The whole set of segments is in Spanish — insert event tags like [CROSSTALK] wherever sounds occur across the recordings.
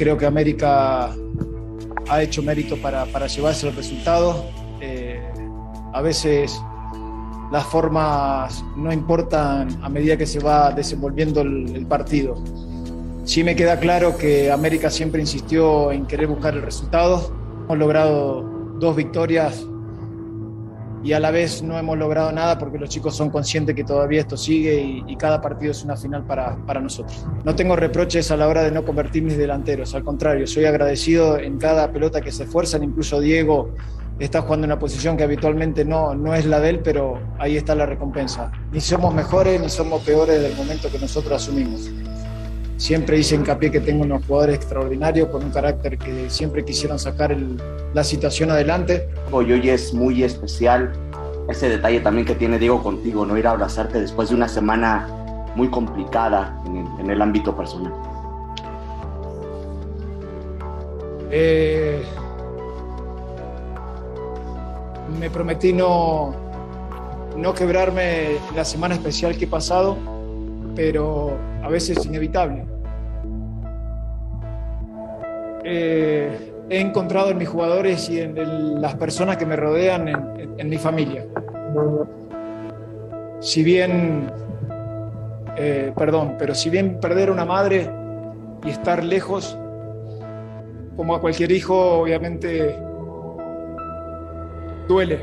Creo que América ha hecho mérito para, para llevarse los resultados. Eh, a veces las formas no importan a medida que se va desenvolviendo el, el partido. Sí me queda claro que América siempre insistió en querer buscar el resultado. Hemos logrado dos victorias y a la vez no hemos logrado nada porque los chicos son conscientes que todavía esto sigue y, cada partido es una final para, para, nosotros. No tengo reproches a la hora de no convertir mis delanteros, al contrario, soy agradecido en cada pelota que se esfuerzan, incluso Diego está jugando en una posición que habitualmente no, no es la de él, pero ahí está la recompensa. Ni somos mejores ni somos peores del momento que nosotros asumimos. Siempre hice hincapié que tengo unos jugadores extraordinarios con un carácter que siempre quisieron sacar el, la situación adelante. Hoy, hoy es muy especial ese detalle también que tiene Diego contigo, no ir a abrazarte después de una semana muy complicada en el, en el ámbito personal. Eh, me prometí no, no quebrarme la semana especial que he pasado, pero a veces es inevitable. Eh, he encontrado en mis jugadores y en, las personas que me rodean, en, mi familia. Si bien, eh, perdón, pero si bien perder una madre y estar lejos, como a cualquier hijo, obviamente duele.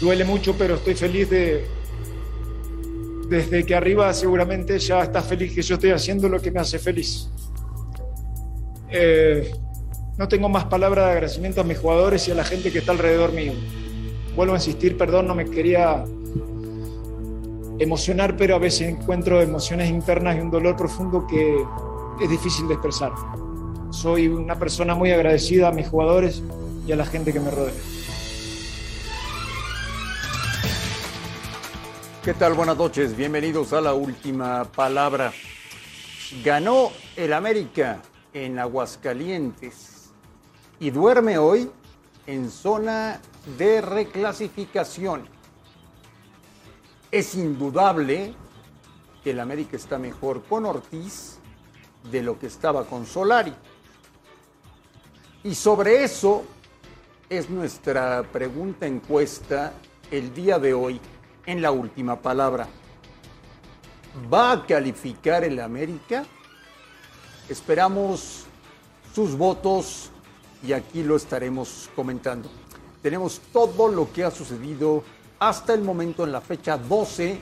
Duele mucho, pero estoy feliz de, desde que arriba seguramente ya está feliz que yo estoy haciendo lo que me hace feliz. Eh, no tengo más palabras de agradecimiento a mis jugadores y a la gente que está alrededor mío. Vuelvo a insistir, perdón, no me quería emocionar, pero a veces encuentro emociones internas y un dolor profundo que es difícil de expresar. Soy una persona muy agradecida a mis jugadores y a la gente que me rodea. ¿Qué tal? Buenas noches, bienvenidos a la última palabra. Ganó el América en Aguascalientes y duerme hoy en zona de reclasificación. Es indudable que el América está mejor con Ortiz de lo que estaba con Solari. Y sobre eso es nuestra pregunta encuesta el día de hoy en la última palabra. ¿Va a calificar el América? Esperamos sus votos y aquí lo estaremos comentando. Tenemos todo lo que ha sucedido hasta el momento en la fecha 12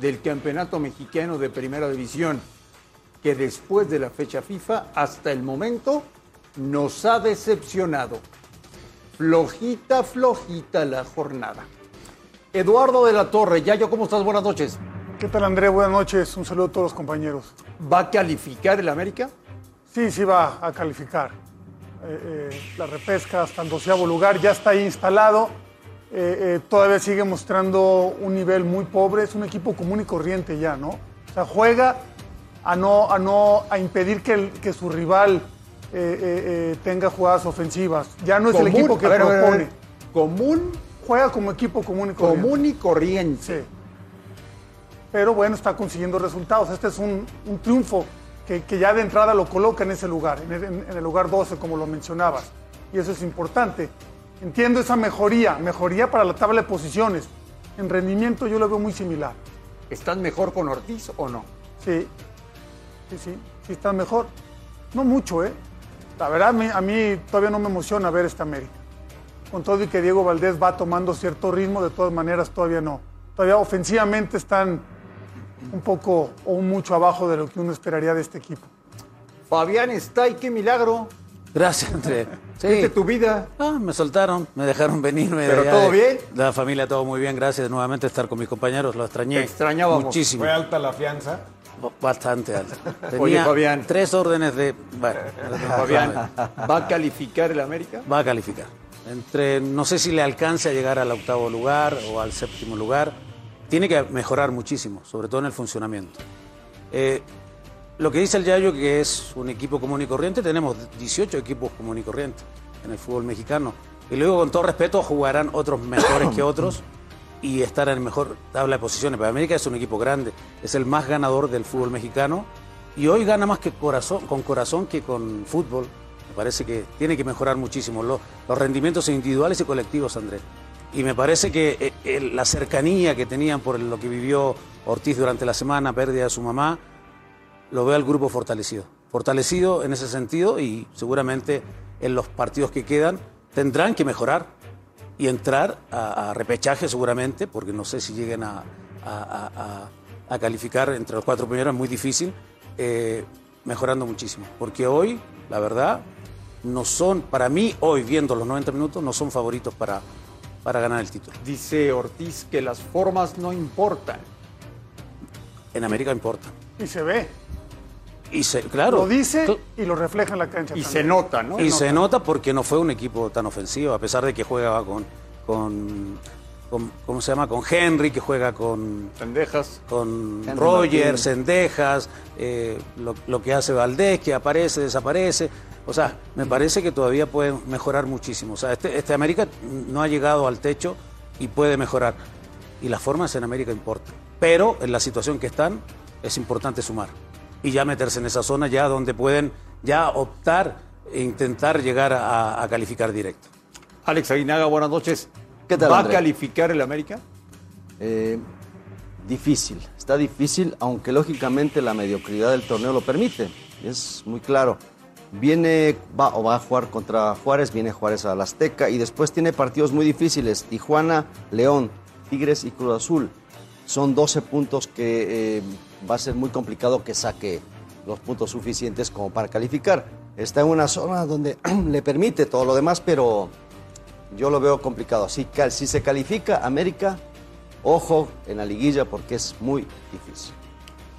del Campeonato Mexicano de Primera División, que después de la fecha FIFA hasta el momento nos ha decepcionado. Flojita, flojita la jornada. Eduardo de la Torre, Yayo, ¿cómo estás? Buenas noches. ¿Qué tal, André? Buenas noches. Un saludo a todos los compañeros. ¿Va a calificar el América? Sí, sí va a calificar. Eh, eh, la repesca hasta el doceavo lugar ya está ahí instalado. Eh, todavía sigue mostrando un nivel muy pobre. Es un equipo común y corriente ya, ¿no? O sea, juega a no, a no a impedir que, el, que su rival tenga jugadas ofensivas. Ya no es común, el equipo que ver, propone. Ver. Común. Juega como equipo común y corriente. Común y corriente. Sí. Pero bueno, está consiguiendo resultados. Este es un, un triunfo que, que, ya de entrada lo coloca en ese lugar, en el, en el, lugar 12, como lo mencionabas. Y eso es importante. Entiendo esa mejoría, mejoría para la tabla de posiciones. En rendimiento yo lo veo muy similar. ¿Están mejor con Ortiz o no? Sí, sí, sí, sí están mejor. No mucho, ¿eh? La verdad, a mí, a mí todavía no me emociona ver esta América. Con todo y que Diego Valdés va tomando cierto ritmo, de todas maneras todavía no. Todavía ofensivamente están un poco o un mucho abajo de lo que uno esperaría de este equipo. Fabián está y qué milagro. Gracias, André. Sí. ¿Viste tu vida? Ah, me soltaron, me dejaron venirme. ¿Pero todo bien? La familia todo muy bien, gracias. Nuevamente estar con mis compañeros, lo extrañé. Te extrañábamos. Muchísimo. ¿Fue alta la fianza? Bastante alta. [LAUGHS] Tenía Oye, Fabián. tres órdenes de... Bueno, [LAUGHS] Fabián, ¿va a calificar el América? Va a calificar. Entre, no sé si le alcance a llegar al octavo lugar o al séptimo lugar. Tiene que mejorar muchísimo, sobre todo en el funcionamiento. Eh, lo que dice el Yayo, que es un equipo común y corriente, tenemos 18 equipos común y corriente en el fútbol mexicano. Y luego, con todo respeto, jugarán otros mejores que otros y estar en mejor tabla de posiciones. Pero América es un equipo grande, es el más ganador del fútbol mexicano y hoy gana más que corazón, con corazón que con fútbol. Parece que tiene que mejorar muchísimo los, los rendimientos individuales y colectivos, Andrés. Y me parece que eh, la cercanía que tenían por lo que vivió Ortiz durante la semana, pérdida de su mamá, lo veo al grupo fortalecido. Fortalecido en ese sentido y seguramente en los partidos que quedan tendrán que mejorar y entrar a, a repechaje seguramente, porque no sé si lleguen a- a- a calificar entre los cuatro primeros, es muy difícil, eh, mejorando muchísimo. Porque hoy, la verdad, no son, para mí, hoy viendo los 90 minutos, no son favoritos para, para ganar el título. Dice Ortiz que las formas no importan. En América importa. Y se ve. Y se, claro. Lo dice y lo refleja en la cancha. Y también. se nota, ¿no? Y se nota porque no fue un equipo tan ofensivo, a pesar de que juega con, con, con- ¿cómo se llama? Con Henry, que juega con, Pendejas. con Henry Roger, Martín. Sendejas, eh, lo, lo que hace Valdés, que aparece, desaparece. O sea, me parece que todavía pueden mejorar muchísimo. O sea, este, este América no ha llegado al techo y puede mejorar. Y las formas en América importan. Pero en la situación que están, es importante sumar. Y ya meterse en esa zona, ya donde pueden ya optar e intentar llegar a, a calificar directo. Alex Aguinaga, buenas noches. ¿Qué tal, ¿Va André? a calificar el América? Eh, difícil, está difícil, aunque lógicamente la mediocridad del torneo lo permite, es muy claro. Viene, va, o va a jugar contra Juárez, viene Juárez a la Azteca y después tiene partidos muy difíciles, Tijuana, León, Tigres y Cruz Azul. Son 12 puntos que eh, va a ser muy complicado que saque los puntos suficientes como para calificar. Está en una zona donde [CLEARS THROAT] le permite todo lo demás, pero yo lo veo complicado. Si, cal- si se califica América, ojo en la liguilla porque es muy difícil.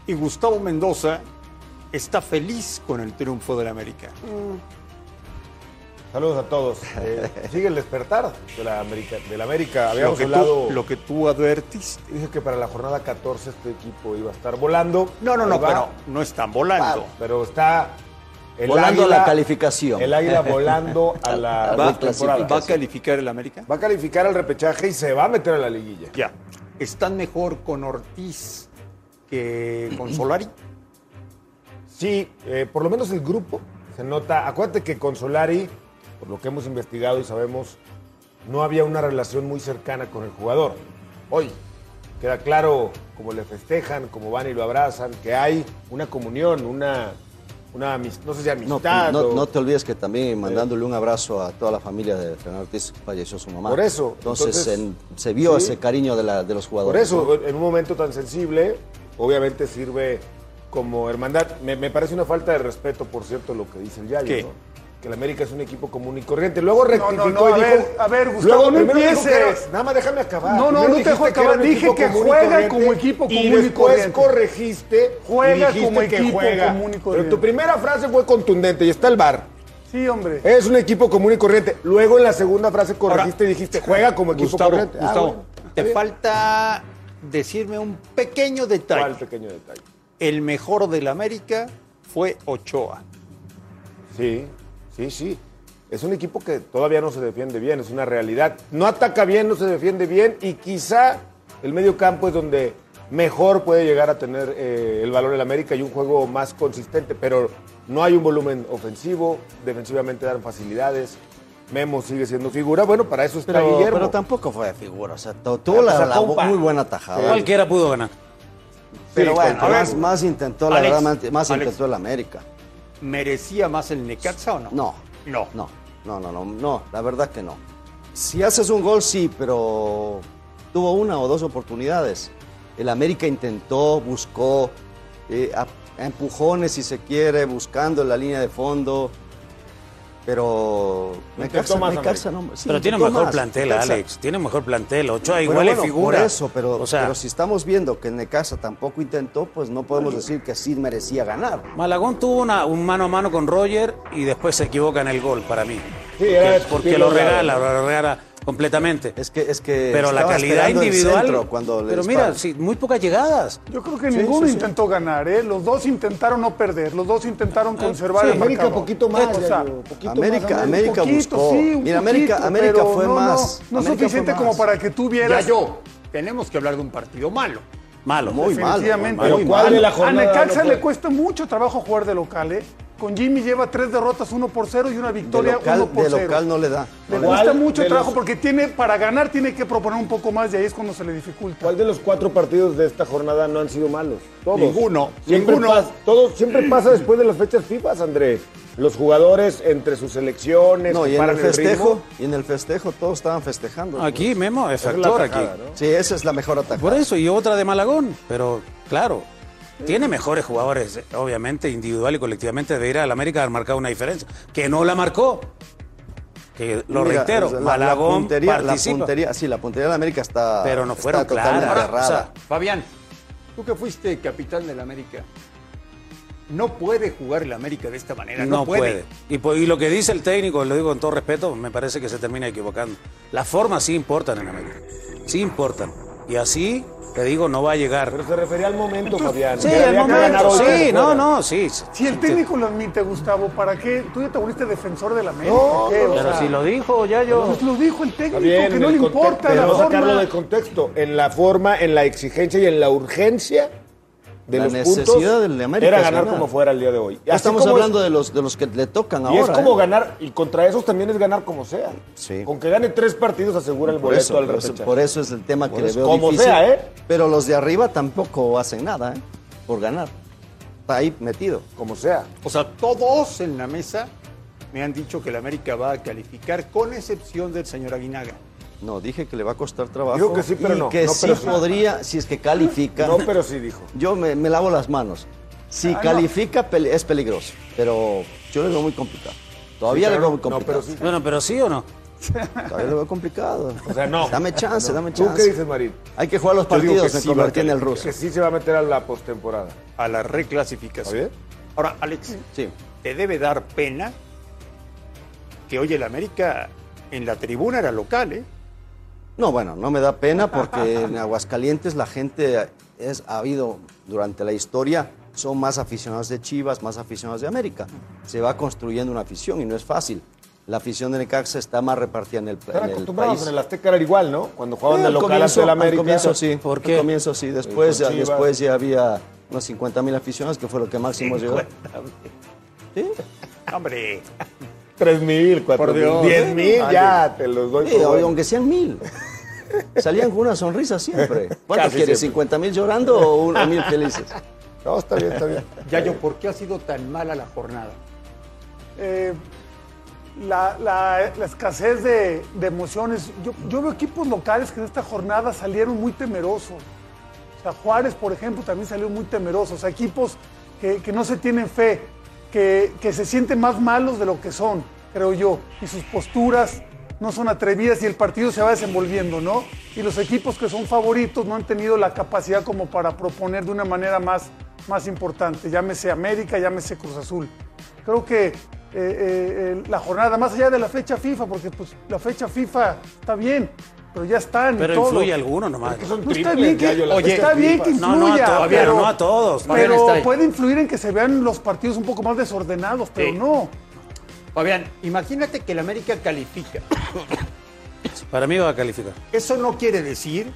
Y Gustavo Mendoza está feliz con el triunfo del América. Saludos a todos. Eh, [LAUGHS] sigue el despertar de la América. De la América. Lo Habíamos que, hablado. tú, lo que tú advertiste. Dije que para la jornada 14 este equipo iba a estar volando. No, no, no, va. pero no están volando. Pero está. El Volando a águila- la calificación. El águila [LAUGHS] volando a la Va- ¿Va, temporada. va a calificar el América? Va a calificar al repechaje y se va a meter a la liguilla. Ya. ¿Están mejor con Ortiz que con [CLEARS THROAT] Solari? Sí, eh, por lo menos el grupo se nota. Acuérdate que con Solari, por lo que hemos investigado y sabemos, no había una relación muy cercana con el jugador. Hoy queda claro cómo le festejan, cómo van y lo abrazan, que hay una comunión, una, una no sé si amistad. no- o- no te olvides que también mandándole un abrazo a toda la familia de Fernando Ortiz, falleció su mamá. Por eso, Entonces, entonces, en- se vio sí. ese cariño de, la- de los Por jugadores. eso, en un momento tan sensible, obviamente sirve como hermandad. Me, me parece una falta de respeto, por cierto, lo que dice el Yayo, ¿Qué? ¿no? Que el América es un equipo común y corriente. Luego rectificó no, no, y a dijo... ver, a ver, Gustavo, luego no empieces. era- nada más déjame acabar. No, no, Primero no te dejo que acabar. Dije equipo que común y juega corriente, como equipo común y después corriente. corregiste Juega y dijiste como que equipo juega. común y Pero corriente. tu primera frase fue contundente y está el bar. Sí, hombre. Es un equipo común y corriente. Luego en la segunda frase corregiste y dijiste juega como equipo Gustavo, corriente. Ah, Gustavo, bueno, te bien. falta decirme un pequeño detalle. ¿Cuál pequeño detalle? El mejor del América fue Ochoa. Sí, sí, sí. Es un equipo que todavía no se defiende bien, es una realidad. No ataca bien, no se defiende bien y quizá el medio campo es donde mejor puede llegar a tener eh, el valor del América y un juego más consistente, pero no hay un volumen ofensivo, defensivamente dan facilidades. Memo sigue siendo figura, bueno, para eso está Pero, Guillermo. pero tampoco fue de figura. O sea, tu- tuvo la, pues, la- compa. muy buena tajada. Cualquiera pudo ganar. Pero Sí, bueno, ver, más, intentó, la Alex, verdad, más, más Alex. intentó el América. ¿Merecía más el Necaxa o no? No, No. no, no, no, no, no, la verdad que no. Si haces un gol, sí, pero tuvo una o dos oportunidades. El América intentó, buscó, eh, a, a empujones si se quiere, buscando la línea de fondo. Pero Intentó más Necaxa no- sí, pero tiene mejor más. plantel, Necaxa- Alex. Tiene mejor plantel. Ochoa igual es bueno, figura. Por eso, pero, o sea, pero si estamos viendo que Necaxa tampoco intentó, pues no podemos decir que sí merecía ganar. Malagón tuvo una- un mano a mano con Roger y después se equivoca en el gol para mí. Sí, porque, lo regala, lo regala completamente. Es que, es que pero la calidad individual. cuando le pero mira, sí, muy pocas llegadas. Yo creo que Sí, ninguno sí, sí. intentó ganar, ¿eh? Los dos intentaron no perder, los dos intentaron conservar Sí, el América marcador. poquito más, O sea, poquito América, más, América poquito, buscó. Mira, América, poquito, América fue no, no, más. No, América suficiente como para que tú Ya vieras. yo, tenemos que hablar de un partido malo. Malo. Muy malo. Definitivamente. muy Pero ¿cuál de la A jornada Necaxa no le cuesta mucho trabajo jugar de local, ¿eh? Con Jimmy lleva tres derrotas, uno por cero y una De victoria, local, uno por de cero. local no le da. Le No le ¿Cuál cuesta mucho de trabajo los- porque tiene, para ganar tiene que proponer un poco más y ahí es cuando se le dificulta. ¿Cuál de los cuatro partidos de esta jornada no han sido malos? Todos. Ninguno, Siempre, ninguno. pas- todos, siempre pasa después de las fechas FIFA, Andrés. Los jugadores entre sus selecciones, No, y en el festejo, ritmo. y en el festejo todos estaban festejando. Aquí, Memo, es factor aquí. tajada, ¿no? Sí, esa es la mejor atacada. Por eso, y otra de Malagón. Pero, claro, tiene mejores jugadores, obviamente, individual y colectivamente. Debería el América haber marcado una diferencia. Que no la marcó. Que lo Mira, reitero, la- la Malagón puntería, la participa. puntería, sí, la puntería de la América está, Pero no está fueron totalmente claras. O sea, Fabián, tú que fuiste capitán del América, no puede jugar el América de esta manera. No, no puede. Y, y lo que dice el técnico, lo digo con todo respeto, me parece que se termina equivocando. Las formas sí importan en América. Sí importan. Y así, te digo, no va a llegar. Pero se refería al momento, Fabián. Sí, al momento. Sí, no, no, sí. Si el técnico lo admite, Gustavo, ¿para qué? Tú ya te volviste defensor de la América. No, ¿qué? Pero sea, si lo dijo, ya yo. Pues lo dijo el técnico, bien, que no le importa la pero no sacarlo del contexto. En la forma, en la exigencia y en la urgencia de La los necesidad puntos del América era ganar ganar. como fuera el día de hoy. Ya estamos como hablando es- de los, de los que le tocan Y ahora. es como ¿eh? ganar, y contra esos también es ganar como sea. Sí. Con que gane tres partidos asura el Por boleto eso, al por eso, repechaje. por eso es el tema Por que le eso, veo como difícil. sea, ¿eh? Pero los de arriba tampoco hacen nada, ¿eh? Por ganar. Está ahí metido. Como sea. O sea, todos en la mesa me han dicho que el América va a calificar, con excepción del señor Aguinaga. No, dije que le va a costar trabajo. Dijo que sí, pero y no. que No, sí pero podría, si es que califica. No, pero sí dijo. Yo me, me lavo las manos. Si Ah, califica, es peligroso. Pero yo le veo muy complicado. Todavía Sí, le veo muy no, no, complicado. pero sí. Bueno, pero sí o no. Todavía lo veo complicado. O sea, no. Dame chance, dame ¿Tú chance. qué dices, Marín? Hay que jugar los digo partidos, que me sí convertí en el ruso. Que sí se va a meter a la postemporada. A la reclasificación. ¿Está bien? Ahora, Alex, Sí. te debe dar pena que hoy el América en la tribuna era local, ¿eh? No, bueno, no me da pena porque en Aguascalientes la gente es, ha habido durante la historia, son más aficionados de Chivas, más aficionados de América. Se va construyendo una afición y no es fácil. La afición de Necaxa está más repartida en el, Están en el país. en el Azteca era igual, ¿no? Cuando jugaban de al local comienzo- ante el América. Al comienzo sí. ¿Por Al qué? comienzo sí. Después, ya, después ya había unos 50 mil aficionados, que fue lo que máximo llegó. ¿Sí? Hombre, 3 mil, 4 Por mil. 10 mil, ya te los doy Sí, por bueno. aunque sean mil. Salían con una sonrisa siempre. [LAUGHS] ¿Cuántos Casi quieres? siempre. ¿50 mil llorando o un- mil felices? No, está bien, está bien. Yayo, ¿por qué ha sido tan mala la jornada? Eh, la, la- la escasez de, de emociones. Yo, yo veo equipos locales que en esta jornada salieron muy temerosos. O sea, Juárez, por ejemplo, también salió muy temeroso. O sea, equipos que, que no se tienen fe, que, que se sienten más malos de lo que son, creo yo. Y sus posturas no son atrevidas y el partido se va desenvolviendo, ¿no? Y los equipos que son favoritos no han tenido la capacidad como para proponer de una manera más, más importante. Llámese América, llámese Cruz Azul. Creo que eh, eh, la jornada, más allá de la fecha FIFA, porque pues la fecha FIFA está bien, pero ya están. y Pero todo. influye alguno nomás. que No está bien que, Oye, está bien que No, no a influya, to- pero, no a todos. Pero puede influir en que se vean los partidos un poco más desordenados, pero Sí. no. Fabián, imagínate que el América califica. Para mí va a calificar. Eso no quiere decir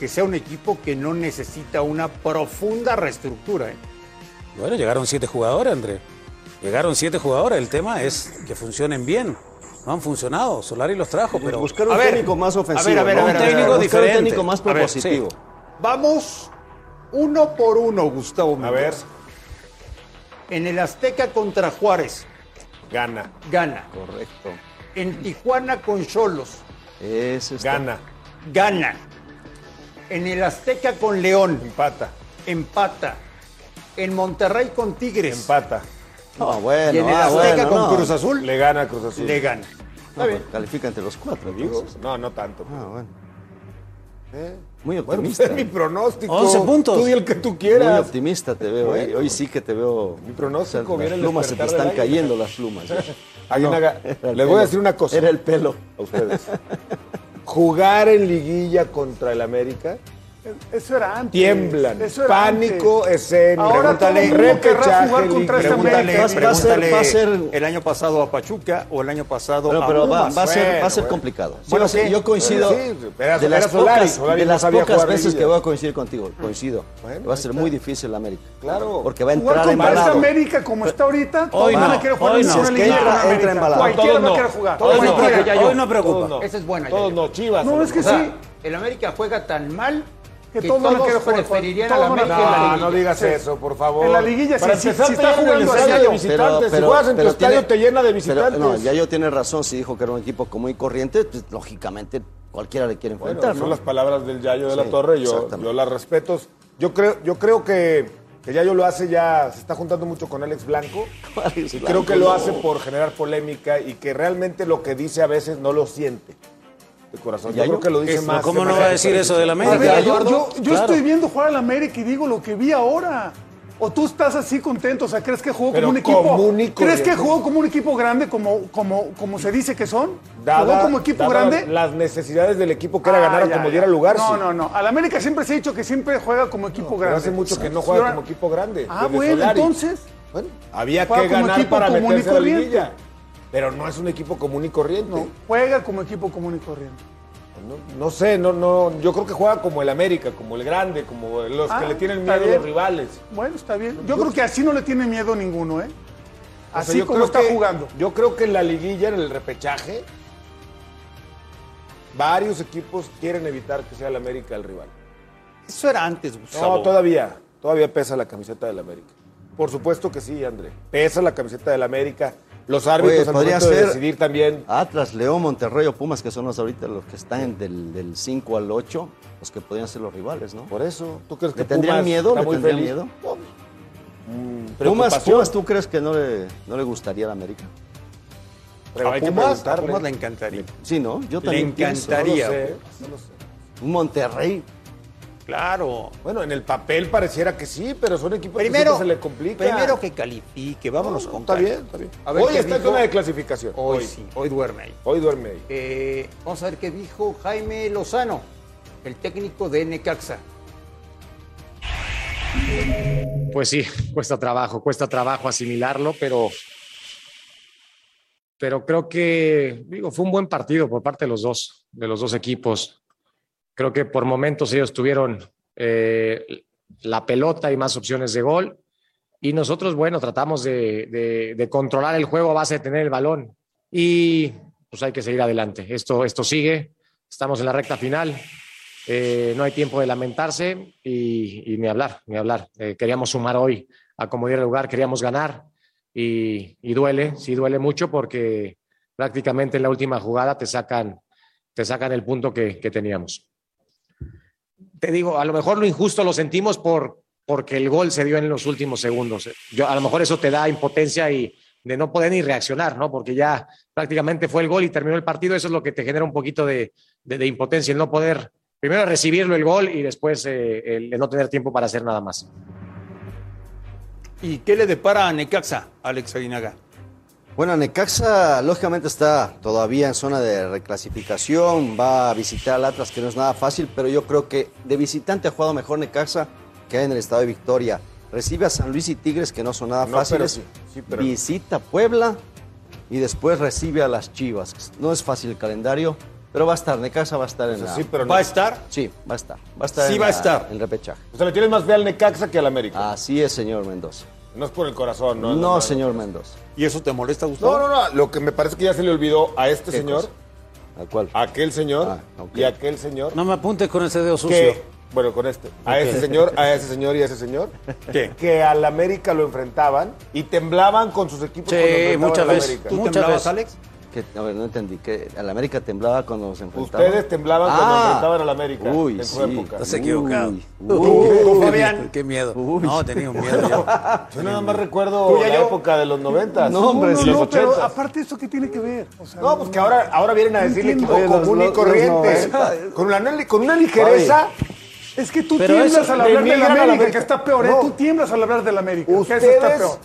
que sea un equipo que no necesita una profunda reestructura. ¿eh? Bueno, llegaron siete jugadores, André. Llegaron siete jugadores. El tema es que funcionen bien. No han funcionado. Solari los trajo, pero. Buscar un A ver, técnico más ofensivo. a ver, a ver, ¿no? a ver, un a ver, técnico diferente. Buscar Un técnico más propositivo. sí. Vamos uno por uno, Gustavo A ver, Mendoza. En el Azteca contra Juárez, gana, gana. Correcto. En Tijuana con Cholos, Ese está- gana. gana. En el Azteca con León. Empata. Empata. En Monterrey con Tigres. Empata. No, bueno. Y en el ah, Azteca bueno, con no. Cruz Azul. Le gana a Cruz Azul. Le gana. No, pues, Califica entre los cuatro, Digo, no, no tanto. Ah, bueno. ¿Eh? Muy Bueno, pues optimista. es mi pronóstico. 11 puntos. Tú di el que tú Muy quieras. optimista te veo. hoy. Bueno. Hoy sí que te veo. Mi pronóstico O sea, viene las plumas se te están cayendo, las plumas. ¿eh? [LAUGHS] Era el les voy a decir una cosa Era el pelo. a ustedes. [LAUGHS] Jugar en liguilla contra el América, Eso era antes. tiemblan. Eso era Pánico antes. escénico. Ahora todo el mundo querrá repechaje, jugar contra este. Pregúntale, América. Va- va a ser- pregúntale va a ser- el año pasado a Pachuca o el año pasado Bueno, a pero va, Pumas. va a ser, va a Bueno, ser bueno. complicado. Sí, Bueno, sí. yo coincido. Bueno, sí, de las Solari, pocas, Solari de no las sabía pocas jugar veces que voy a coincidir contigo, coincido. Bueno, va a ser muy difícil la América. Claro. Porque va a Jugar entrar contra esta. América como está ahorita, Hoy no, quiere jugar hoy no. entra- embalado. Cualquiera Todos va a no. querer jugar. Hoy no no, preocupa, no no. Esa es buena. Todos no, Chivas. No, es que sí. el América juega tan mal Que que, todos van a todos querer jugar, preferirían todos a la van América en la No, liguilla. no digas Sí. eso, por favor. En la liguilla, Para sí, sí, empezar, sí te está jugando estadio así. de visitantes. si juegas en tu pero estadio, tiene- te llena de pero, visitantes. no, ya yo tiene razón, si dijo que era un equipo común y corriente, pues, lógicamente cualquiera le quiere Bueno, enfrentar, son ¿no? las palabras del Yayo de la Torre, yo, yo las respeto. Yo creo, yo creo que, que Yayo lo hace ya, se está juntando mucho con Alex Blanco. [LAUGHS] Y Blanco, creo que lo hace por generar polémica y que realmente lo que dice a veces no lo siente de corazón. Yo creo que lo dice más. ¿Cómo no va a decir eso del América? ver, yo, Eduardo? yo- yo Claro. estoy viendo jugar al América y digo lo que vi ahora. ¿O tú estás así contento? O sea, ¿crees que jugó Pero como un equipo? ¿Crees que jugó como un equipo grande, como, como, como se dice que son? Dada- ¿Jugó como equipo grande? Las necesidades del equipo que era Ah, ganar ya, como ya. diera lugar. No, sí. no, no. Al América siempre se ha dicho que siempre juega como equipo Pero grande. hace mucho que no juega como equipo grande. Ah, bueno, Solari. entonces. Bueno, había que ganar para meterse a la liguilla. Pero no es un equipo común y corriente. No, juega como equipo común y corriente. No, no sé, no, no, yo creo que juega como el América, como el grande, como los Ah, que le tienen miedo a bien. los rivales. Bueno, está bien. Yo creo que así no le tiene miedo ninguno, ¿eh? O sea, Así yo como está que- jugando. Yo creo que en la liguilla, en el repechaje, varios equipos quieren evitar que sea el América el rival. Eso era antes, Gustavo. No, todavía, todavía pesa la camiseta del América. Por supuesto que sí, André. Pesa la camiseta del América. Los árbitros Oye, al podría momento de ser- decidir también. Atlas, León, Monterrey o Pumas, que son los ahorita los que están del, del 5 al 8, los que podrían ser los rivales, ¿no? Por eso, ¿tú crees que ¿Le tendrían Pumas miedo? ¿Le tendrían feliz? miedo? No, Pumas. Pumas, ¿tú crees que no le, no le gustaría a la América? Pero a hay que Pumas, a. Pumas le encantaría. Sí, ¿no? Yo Le también pienso. encantaría. No lo sé, no lo sé. Un Monterrey. Claro. Bueno, en el papel pareciera que sí, pero son equipos Primero, que se le complica. primero que califique, vámonos con Está bien, está bien. A ver hoy está en zona de clasificación. Hoy, sí, hoy duerme ahí. Hoy duerme ahí. Eh, vamos a ver qué dijo Jaime Lozano, el técnico de Necaxa. Pues sí, cuesta trabajo, cuesta trabajo asimilarlo, pero, pero creo que, digo, fue un buen partido por parte de los dos, de los dos equipos. Creo que por momentos ellos tuvieron eh, la pelota y más opciones de gol. Y nosotros, bueno, tratamos de, de- de controlar el juego a base de tener el balón. Y pues hay que seguir adelante. Esto, esto sigue. Estamos en la recta final. Eh, no hay tiempo de lamentarse y, y ni hablar, ni hablar. Eh, queríamos sumar hoy a como diera lugar, queríamos ganar y, y duele, sí duele mucho porque prácticamente en la última jugada te sacan, te sacan el punto que, que teníamos. Te digo, a lo mejor lo injusto lo sentimos por, porque el gol se dio en los últimos segundos. A lo mejor eso te da impotencia y de no poder ni reaccionar, ¿no? Porque ya prácticamente fue el gol y terminó el partido. Eso es lo que te genera un poquito de, impotencia, el no poder primero recibirlo el gol y después eh, el, el no tener tiempo para hacer nada más. ¿Y qué le depara a Necaxa, Alex Aguinaga? Bueno, Necaxa lógicamente está todavía en zona de reclasificación, va a visitar al Atlas que no es nada fácil, pero yo creo que de visitante ha jugado mejor Necaxa que en el estado de Victoria. Recibe a San Luis y Tigres que no son nada No, fáciles, pero sí, sí, pero- visita Puebla y después recibe a las Chivas. No es fácil el calendario, pero va a estar, Necaxa va a estar en la... Sí, pero no. ¿Va a estar? Sí, va a estar. Va a estar Sí en va a la- estar. En repechaje. O sea, le tienes más fe al Necaxa que al América. Así es, señor Mendoza. No es por el corazón, ¿no? No, señor Mendoza. ¿Y eso te molesta, Gustavo? No, no, no. Lo que me parece que ya se le olvidó a este ¿Qué señor, cosa? ¿A cuál? a aquel señor Ah, y a aquel señor. No me apuntes con ese dedo sucio. que, bueno, con este. A ese señor, a ese señor y a ese señor. ¿Qué? Que al América lo enfrentaban y temblaban con sus equipos Sí, cuando muchas veces. América. ¿Tú Muchas temblabas, veces. Alex? Que, a ver, no entendí. Que el América temblaba cuando se enfrentaba. Ustedes temblaban cuando Ah. enfrentaban al América Uy, en su sí. época. Estás equivocado. Uy, Uy, Fabián. [LAUGHS] Qué miedo. No, tenía un miedo yo. Yo nada más recuerdo ¿Tú la yo? época de los 90. No, hombre, No, los no, pero 80. aparte, ¿eso qué tiene que ver? O sea, No, pues que ahora, ahora vienen a decirle equipo los- común los- y corriente. 90. Con una, con una ligereza. Es que tú Pero tiemblas al hablar a la América, que está peor, ¿eh? No. Tú tiemblas al hablar del América, que eso está Ustedes peor.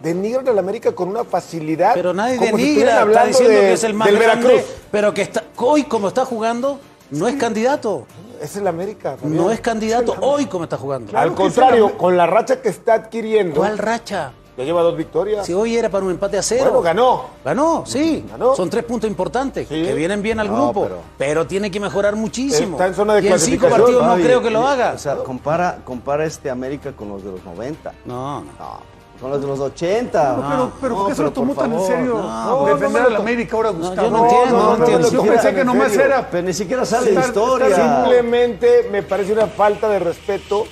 Denigran al América con una facilidad. Pero nadie como denigra, está diciendo de- que es el más del grande, Veracruz. pero que está, hoy como está jugando, no es candidato. Es el América. Fabián. No es candidato hoy como está jugando. Al contrario, con la racha que está adquiriendo. ¿Cuál racha? Ya lleva dos victorias. Si hoy era para un empate a cero. Bueno, ganó. Ganó, sí. Ganó. Son tres puntos importantes Sí. que vienen bien al No, grupo. pero... pero- tiene que mejorar muchísimo. Está en zona de y en cinco partidos no creo que lo haga. O sea, compara, compara este América con los de los 90. no, no. No, con los de los 80. No, pero, pero No, ¿por qué se lo tomó tan en serio no, defender no, no, al no. América ahora, No, Gustavo? yo no entiendo, no entiendo. Yo pensé que nomás serio. era... Pero ni siquiera sale de Estar- historia. Simplemente me parece una falta de respeto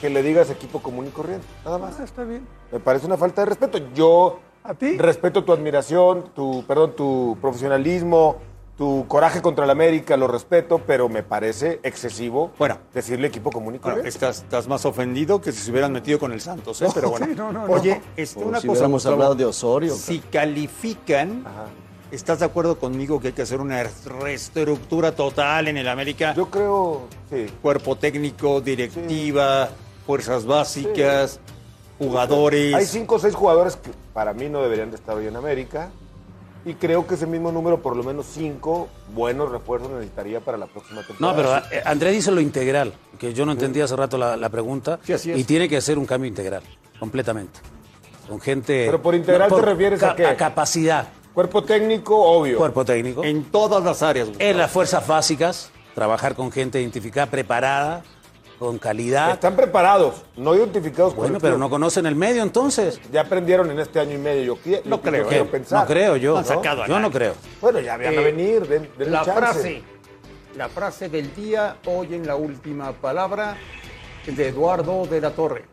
que le digas equipo común y corriente. Nada más. Ah, Está bien. Me parece una falta de respeto. Yo ¿A ti? respeto tu admiración, tu, perdón, tu profesionalismo, tu coraje contra el América, lo respeto, pero me parece excesivo Bueno. decirle equipo común y Bueno, estás, estás más ofendido que si se hubieran metido con el Santos, ¿eh? Pero bueno. Sí, no, no, no. Oye, este, una si cosa. hablado de Osorio. Si califican, Ajá. ¿estás de acuerdo conmigo que hay que hacer una reestructura total en el América? Yo creo, sí. Cuerpo técnico, directiva, fuerzas básicas, jugadores. Hay cinco o seis jugadores que para mí no deberían de estar hoy en América. Y creo que ese mismo número, por lo menos cinco buenos refuerzos necesitaría para la próxima temporada. No, pero eh, Andrés dice lo integral, que yo no entendí hace rato la, la pregunta. Sí, así es. Y tiene que ser un cambio integral, completamente. Con gente. Pero por integral te refieres a qué? A capacidad, Cuerpo técnico, obvio. cuerpo técnico. En todas las áreas. Gustavo. En las fuerzas básicas, trabajar con gente identificada, preparada, con calidad. Están preparados, no identificados Bueno, pero no conocen el medio entonces. Ya aprendieron en este año y medio. Yo, No yo creo, quiero ¿eh? pensar. No creo yo. No han sacado a Yo no creo. Bueno, ya van a Eh, venir. Den, denle La chance. frase, la frase del día, hoy en la última palabra, de Eduardo de la Torre.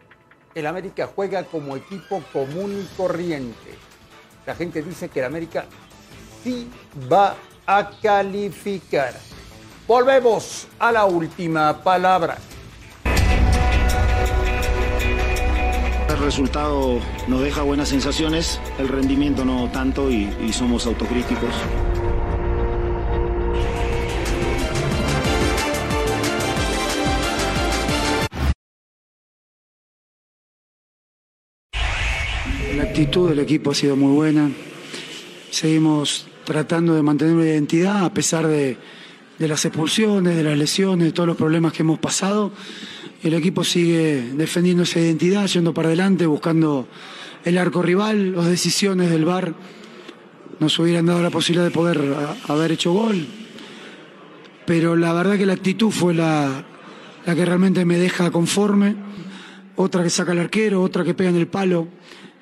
El América juega como equipo común y corriente. La gente dice que el América sí va a calificar. Volvemos a la última palabra. El resultado nos deja buenas sensaciones, el rendimiento no tanto y, somos autocríticos. La actitud del equipo ha sido muy buena. Seguimos tratando de mantener una identidad a pesar de, de las expulsiones, de las lesiones, de todos los problemas que hemos pasado. El equipo sigue defendiendo esa identidad, yendo para adelante, buscando el arco rival, las decisiones del VAR nos hubieran dado la posibilidad de poder haber hecho gol. Pero la verdad que la actitud fue la, la que realmente me deja conforme. Otra que saca el arquero, otra que pega en el palo.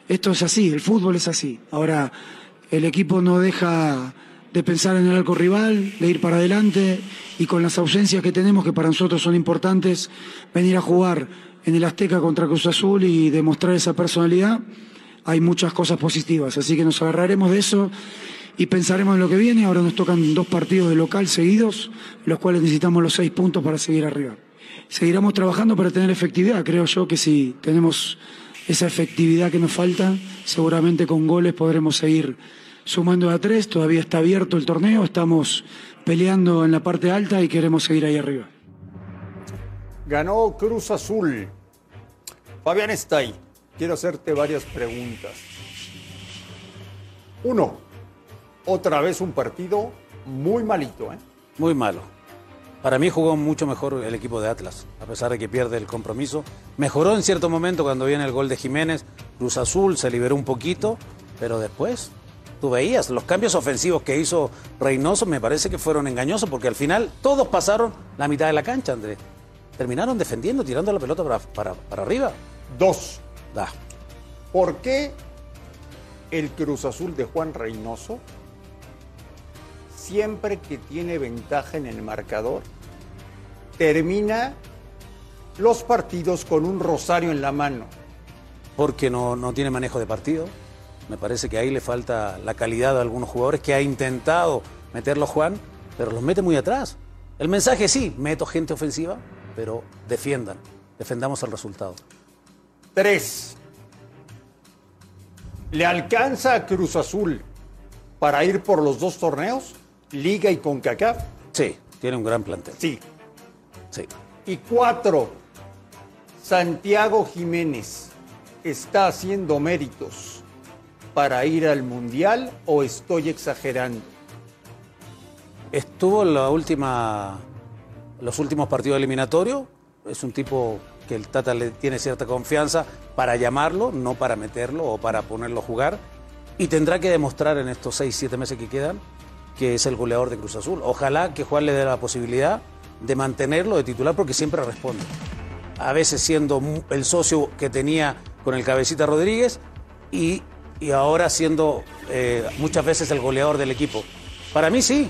Esto es así, el fútbol es así. Ahora, el equipo no deja de pensar en el arco rival, de ir para adelante y con las ausencias que tenemos, que para nosotros son importantes, venir a jugar en el Azteca contra Cruz Azul y demostrar esa personalidad, hay muchas cosas positivas. Así que nos agarraremos de eso y pensaremos en lo que viene. Ahora nos tocan dos partidos de local seguidos, los cuales necesitamos los seis puntos para seguir arriba. Seguiremos trabajando para tener efectividad. Creo yo que si tenemos esa efectividad que nos falta, seguramente con goles podremos seguir sumando a tres. Todavía está abierto el torneo, estamos peleando en la parte alta y queremos seguir ahí arriba. Ganó Cruz Azul. Fabián está ahí. Quiero hacerte varias preguntas. Uno, otra vez un partido muy malito, ¿eh? Muy malo. Para mí jugó mucho mejor el equipo de Atlas, a pesar de que pierde el compromiso. Mejoró en cierto momento cuando viene el gol de Jiménez. Cruz Azul se liberó un poquito, pero después tú veías los cambios ofensivos que hizo Reynoso, me parece que fueron engañosos porque al final todos pasaron la mitad de la cancha, Andrés. Terminaron defendiendo, tirando la pelota para, para, para arriba. Dos, Da. ¿por qué el Cruz Azul de Juan Reynoso, siempre que tiene ventaja en el marcador, termina los partidos con un rosario en la mano? Porque no, no tiene manejo de partido. Me parece que ahí le falta la calidad de algunos jugadores que ha intentado meterlo Juan, pero los mete muy atrás. El mensaje sí, meto gente ofensiva, pero defiendan, defendamos el resultado. Tres. ¿Le alcanza a Cruz Azul para ir por los dos torneos? Liga y CONCACAF. Sí, tiene un gran plantel. Sí. Sí. Y cuatro. Santiago Jiménez está haciendo méritos para ir al Mundial o estoy exagerando? Estuvo en la última, los últimos partidos eliminatorios. Es un tipo que el Tata le tiene cierta confianza para llamarlo, no para meterlo o para ponerlo a jugar. Y tendrá que demostrar en estos seis, siete meses que quedan que es el goleador de Cruz Azul. Ojalá que Juan le dé la posibilidad de mantenerlo de titular porque siempre responde. A veces siendo el socio que tenía con el cabecita Rodríguez y, y ahora siendo eh, muchas veces el goleador del equipo. Para mí sí,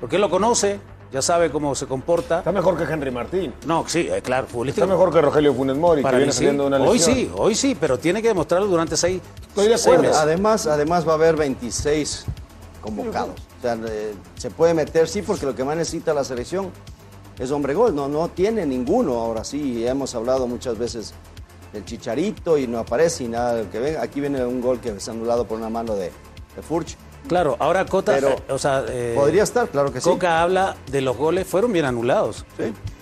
porque él lo conoce, ya sabe cómo se comporta. Está mejor que Henry Martín. No, sí, eh, claro, futbolístico. Está mejor que Rogelio Funes Mori, Para que viene sí. saliendo de una lesión. Hoy sí, hoy sí, pero tiene que demostrarlo durante seis, Estoy de seis acuerdo. meses. Además, además va a haber 26 convocados. O sea, eh, se puede meter, sí, porque lo que más necesita la selección es hombre gol. No, no tiene ninguno. Ahora sí, hemos hablado muchas veces del Chicharito y no aparece y nada del que venga. Aquí viene un gol que es anulado por una mano de, de Furch. Claro, ahora Cota, Pero eh, o sea, eh, podría estar, claro que sí. Coca habla de los goles, fueron bien anulados.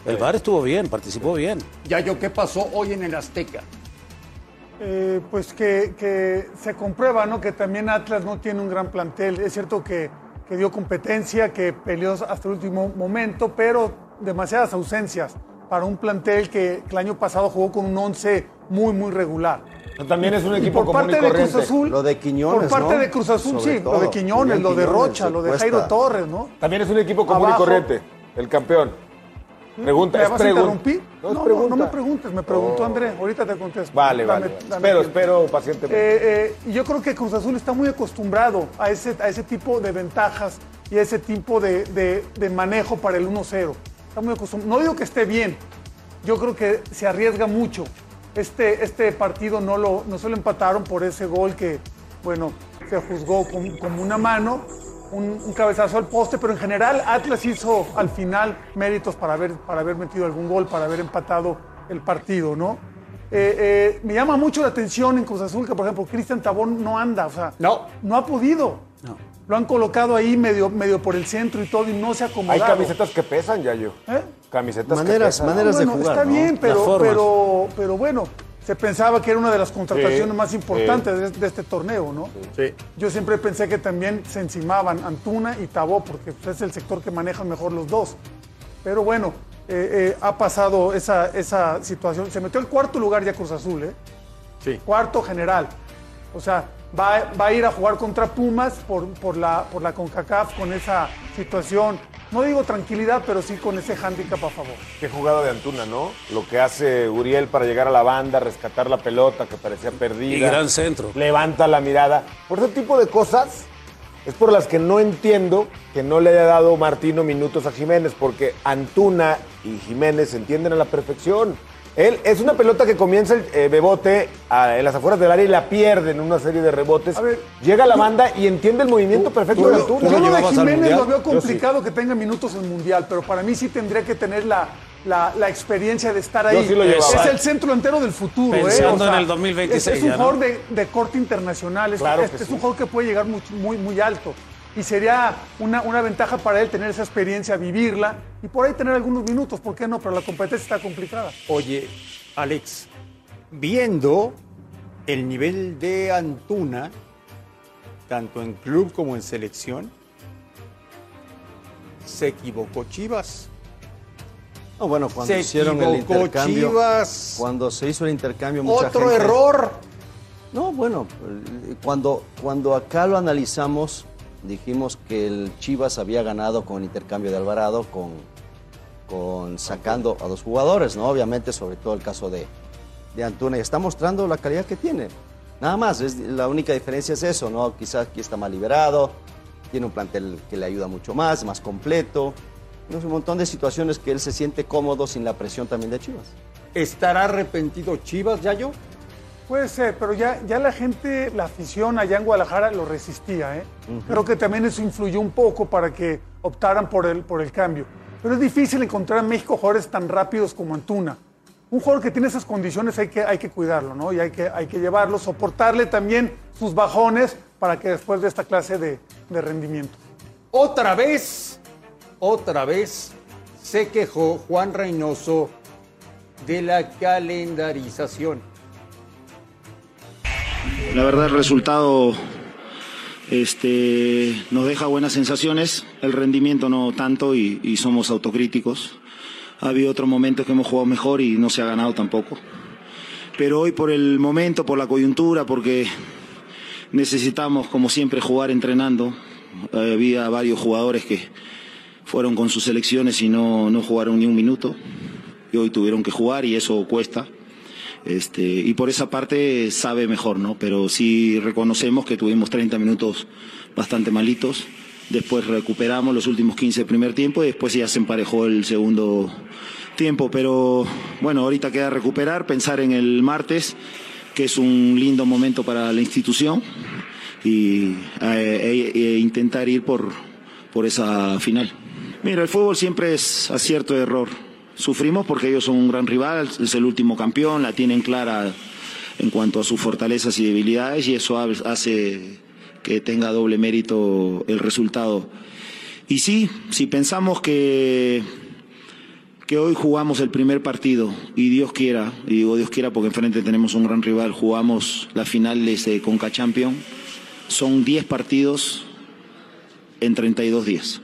El VAR estuvo bien, participó bien. Yayo, ¿qué pasó hoy en el Azteca? Eh, pues que, que se comprueba ¿no? que también Atlas no tiene un gran plantel. Es cierto que, que dio competencia, que peleó hasta el último momento, pero demasiadas ausencias para un plantel que, que el año pasado jugó con un 11 muy, muy regular. También es un Y equipo por común y parte de Cruz corriente. Azul, Lo de Quiñones, por parte ¿no? de Cruz Azul, Sobre sí, lo de Quiñones, Julián lo de Quiñones, Rocha, se lo de cuesta. Jairo Torres, ¿no? También es un equipo común Abajo. y corriente. El campeón. Pregunta, ¿Me es vas a interrumpir? No, es No, no, pregunta. no me preguntes, me preguntó Oh. André, ahorita te contesto. Vale, Dame- vale. vale. dame Espero, tiempo. espero pacientemente. Eh, eh, y yo creo que Cruz Azul está muy acostumbrado a ese, a ese tipo de ventajas y a ese tipo de, de- de manejo para el 1-0. Está muy acostumbrado. No digo que esté bien, yo creo que se arriesga mucho. Este, este partido no, lo, no se lo empataron por ese gol que, bueno, se juzgó como, como una mano, un, un cabezazo al poste, pero en general Atlas hizo al final méritos para haber, para haber metido algún gol, para haber empatado el partido, ¿no? Eh, eh, me llama mucho la atención en Cruz Azul que, por ejemplo, Cristian Tabón no anda, o sea, No. no ha podido. Lo han colocado ahí medio, medio por el centro y todo y no se ha Hay camisetas que pesan, Yayo. ¿Eh? Camisetas Maneras, que pesan. maneras de Bueno, jugar. Está ¿no? bien, pero, pero, pero bueno, se pensaba que era una de las contrataciones Sí, más importantes sí. de, de este torneo, ¿no? Sí. Yo siempre pensé que también se encimaban Antuna y Tabó, porque pues, es el sector que manejan mejor los dos. Pero bueno, eh, eh, ha pasado esa, esa situación. Se metió el cuarto lugar ya Cruz Azul, ¿eh? Sí. Cuarto general. O sea, va, va a ir a jugar contra Pumas por, por, la, por la CONCACAF con esa situación. No digo tranquilidad, pero sí con ese hándicap a favor. Qué jugada de Antuna, ¿no? Lo que hace Uriel para llegar a la banda, rescatar la pelota que parecía perdida. Y gran centro. Levanta la mirada. Por ese tipo de cosas es por las que no entiendo que no le haya dado Martino minutos a Jiménez, porque Antuna y Jiménez se entienden a la perfección. Él es una pelota que comienza el eh, bebote a- en las afueras del área y la pierde en una serie de rebotes. A ver, Llega a la banda y entiende el movimiento perfecto Yo de Antuna. yo lo de Jiménez lo veo sí. complicado que tenga minutos en Mundial, pero para mí sí tendría que tener la, la, la experiencia de estar ahí. sí lo llevaba. es el centro entero del futuro. ¿eh? Pensando en el 2026 Es, es un jugador de, de corte internacional, es, Claro es- que es sí. un jugador que puede llegar muy, muy, muy alto. Y sería una, una ventaja para él tener esa experiencia, vivirla y por ahí tener algunos minutos, ¿por qué no? Pero la competencia está complicada. Oye, Alex, viendo el nivel de Antuna, tanto en club como en selección, se equivocó Chivas. No, bueno, cuando Se hicieron el equivocó intercambio. Chivas. Cuando se hizo el intercambio, mucha Otro gente- error. No, bueno, cuando, cuando acá lo analizamos, dijimos que el Chivas había ganado con intercambio de Alvarado, con, con sacando a dos jugadores, ¿no? Obviamente, sobre todo el caso de, de Antuna, y está mostrando la calidad que tiene. Nada más, es, la única diferencia es eso, ¿no? Quizás aquí está más liberado, tiene un plantel que le ayuda mucho más, más completo. Es un montón de situaciones que él se siente cómodo sin la presión también de Chivas. ¿Estará arrepentido Chivas, Yayo? Puede ser, pero ya, ya la gente, la afición allá en Guadalajara lo resistía. ¿eh? Creo que también eso influyó un poco para que optaran por el, por el cambio. Pero es difícil encontrar en México jugadores tan rápidos como Antuna. Un jugador que tiene esas condiciones hay que, hay que cuidarlo, ¿no? Y hay que, hay que llevarlo, soportarle también sus bajones para que después de esta clase de, de rendimiento. Otra vez, otra vez se quejó Juan Reynoso de la calendarización. La verdad el resultado este, nos deja buenas sensaciones, el rendimiento no tanto y, somos autocríticos. Ha habido otros momentos que hemos jugado mejor y no se ha ganado tampoco. Pero hoy por el momento, por la coyuntura, porque necesitamos como siempre jugar entrenando. Había varios jugadores que fueron con sus selecciones y no, no jugaron ni un minuto. Y hoy tuvieron que jugar y eso cuesta. Este, y por esa parte sabe mejor, ¿no? Pero sí reconocemos que tuvimos 30 minutos bastante malitos. Después recuperamos los últimos 15 del primer tiempo y después ya se emparejó el segundo tiempo. Pero bueno, ahorita queda recuperar, pensar en el martes, que es un lindo momento para la institución y eh, e, e intentar ir por, por esa final. Mira, el fútbol siempre es acierto y error. Sufrimos porque ellos son un gran rival, es el último campeón, la tienen clara en cuanto a sus fortalezas y debilidades y eso hace que tenga doble mérito el resultado. Y sí, si pensamos que, que hoy jugamos el primer partido y Dios quiera, y digo Dios quiera porque enfrente tenemos un gran rival, jugamos la final de Conca Champion, son 10 partidos en 32 días.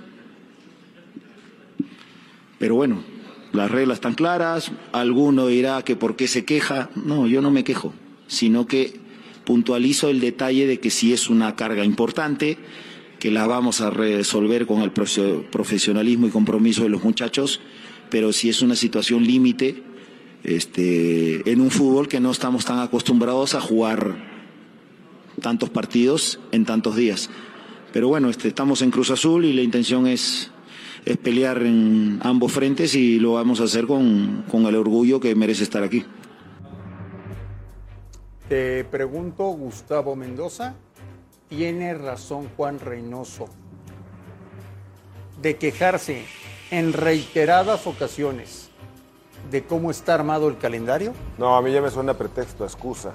Pero bueno, las reglas están claras, alguno dirá que por qué se queja, no, yo no me quejo, sino que puntualizo el detalle de que si es una carga importante, que la vamos a resolver con el profesionalismo y compromiso de los muchachos, pero si es una situación límite, este, en un fútbol que no estamos tan acostumbrados a jugar tantos partidos en tantos días. Pero bueno, este, estamos en Cruz Azul y la intención es, es pelear en ambos frentes y lo vamos a hacer con, con el orgullo que merece estar aquí. Te pregunto, Gustavo Mendoza, ¿tiene razón Juan Reynoso de quejarse en reiteradas ocasiones de cómo está armado el calendario? No, a mí ya me suena pretexto, excusa.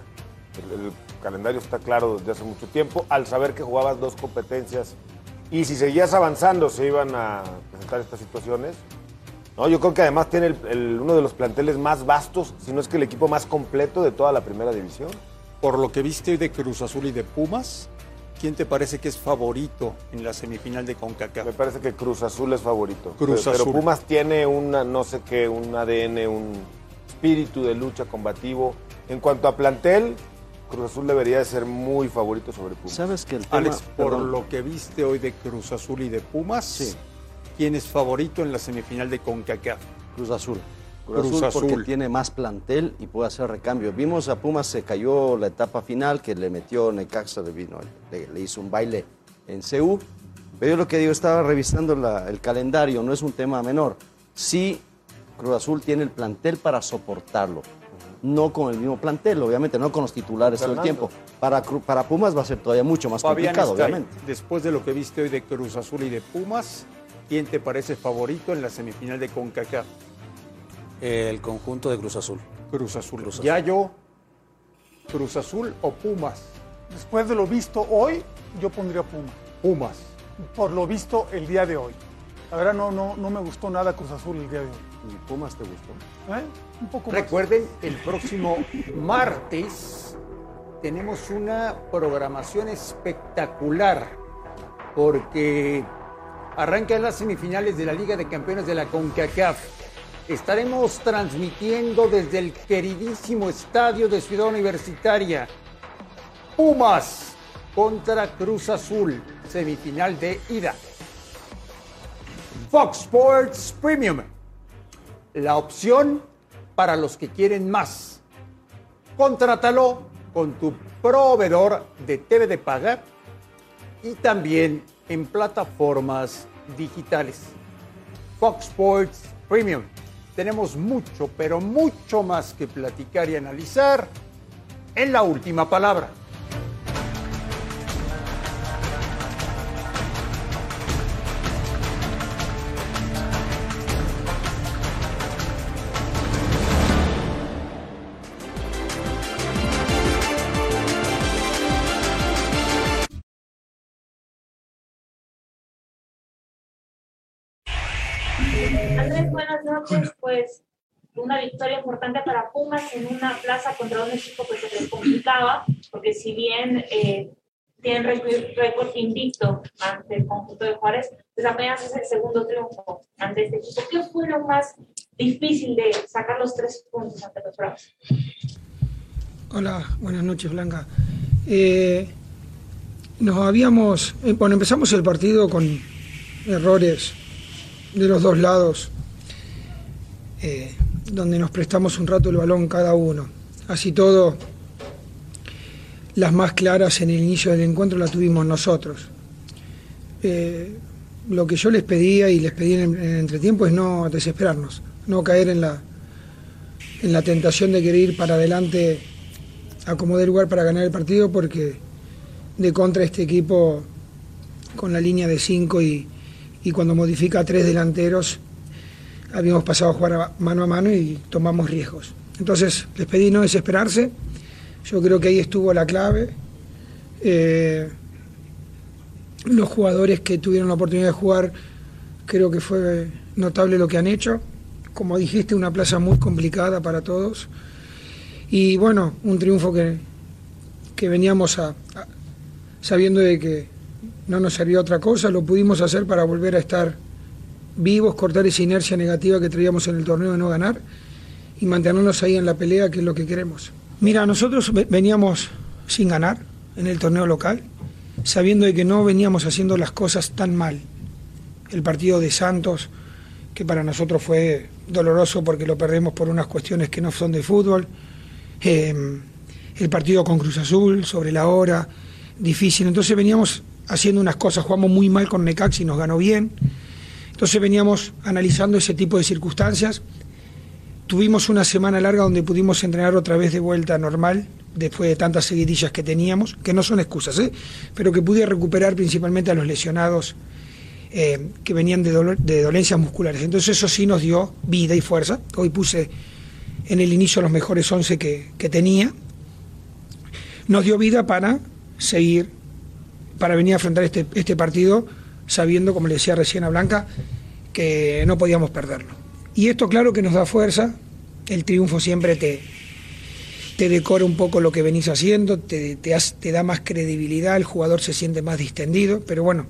El, el calendario está claro desde hace mucho tiempo. Al saber que jugabas dos competencias y si seguías avanzando se iban a presentar estas situaciones. No, yo creo que además tiene el, el, uno de los planteles más vastos, si no es que el equipo más completo de toda la primera división. Por lo que viste de Cruz Azul y de Pumas, ¿quién te parece que es favorito en la semifinal de CONCACAF? Me parece que Cruz Azul es favorito. Cruz pero, Azul. pero Pumas tiene una, no sé qué, un ADN, un espíritu de lucha combativo. En cuanto a plantel, Cruz Azul debería de ser muy favorito sobre Pumas. ¿Sabes que el tema, Alex, por perdón. lo que viste hoy de Cruz Azul y de Pumas, ¿quién es favorito en la semifinal de CONCACAF? Cruz Azul. Cruz, Cruz Azul, porque Azul. tiene más plantel y puede hacer recambio. Vimos a Pumas, se cayó la etapa final que le metió Necaxa, le, vino, le, le hizo un baile en CU. Pero yo lo que digo, estaba revisando la- el calendario, no es un tema menor. Sí, Cruz Azul tiene el plantel para soportarlo. No con el mismo plantel, obviamente, no con los titulares todo el tiempo. Para, para Pumas va a ser todavía mucho más Fabián complicado, obviamente. Después de lo que viste hoy de Cruz Azul y de Pumas, ¿quién te parece favorito en la semifinal de CONCACAF? El conjunto de Cruz Azul. Cruz Azul. Cruz Azul. Yayo, Cruz Azul o Pumas. Después de lo visto hoy, yo pondría Puma. Pumas. Por lo visto el día de hoy. La verdad no, no, no me gustó nada Cruz Azul el día de hoy. ¿Y Pumas te gustó? ¿Eh? Un poco más. Recuerden, el próximo [LAUGHS] martes tenemos una programación espectacular porque arrancan las semifinales de la Liga de Campeones de la CONCACAF. Estaremos transmitiendo desde el queridísimo estadio de Ciudad Universitaria. Pumas contra Cruz Azul, semifinal de ida. Fox Sports Premium, la opción para los que quieren más. Contrátalo con tu proveedor de TV de paga y también en plataformas digitales. Fox Sports Premium. Tenemos mucho, pero mucho más que platicar y analizar en la última palabra. Una victoria importante para Pumas en una plaza contra un equipo que se les complicaba, porque si bien eh, tienen récord invicto ante el conjunto de Juárez, pues apenas es el segundo triunfo ante este equipo. ¿Qué fue lo más difícil de sacar los tres puntos ante los Bravos? Hola, buenas noches, Blanca. Eh, nos habíamos, eh, bueno, empezamos el partido con errores de los dos lados, eh, donde nos prestamos un rato el balón cada uno. Así todo, las más claras en el inicio del encuentro las tuvimos nosotros. Eh, lo que yo les pedía y les pedí en, en el entretiempo es no desesperarnos, no caer en la, en la tentación de querer ir para adelante a como dé lugar para ganar el partido, porque de contra este equipo con la línea de 5 y, y cuando modifica tres delanteros, habíamos pasado a jugar a mano a mano y tomamos riesgos. Entonces les pedí no desesperarse, yo creo que ahí estuvo la clave. Eh, los jugadores que tuvieron la oportunidad de jugar, creo que fue notable lo que han hecho. Como dijiste, una plaza muy complicada para todos. Y bueno, un triunfo que, que veníamos a, a- sabiendo de que no nos servía otra cosa, lo pudimos hacer para volver a estar vivos, cortar esa inercia negativa que traíamos en el torneo de no ganar y mantenernos ahí en la pelea, que es lo que queremos. Mira, nosotros ve- veníamos sin ganar en el torneo local, sabiendo de que no veníamos haciendo las cosas tan mal. El partido de Santos, que para nosotros fue doloroso porque lo perdemos por unas cuestiones que no son de fútbol. Eh, el partido con Cruz Azul, sobre la hora, difícil. Entonces veníamos haciendo unas cosas, jugamos muy mal con Necaxi nos ganó bien. Entonces veníamos analizando ese tipo de circunstancias. Tuvimos una semana larga donde pudimos entrenar otra vez de vuelta normal, después de tantas seguidillas que teníamos, que no son excusas, ¿eh? pero que pude recuperar principalmente a los lesionados eh, que venían de, dolencias musculares. Entonces eso sí nos dio vida y fuerza. Hoy puse en el inicio los mejores 11 que, que tenía. Nos dio vida para seguir, para venir a enfrentar este, este partido sabiendo, como le decía recién a Blanca, que no podíamos perderlo. Y esto claro que nos da fuerza, el triunfo siempre te, te decora un poco lo que venís haciendo, te, te, hace- te da más credibilidad, el jugador se siente más distendido, pero bueno,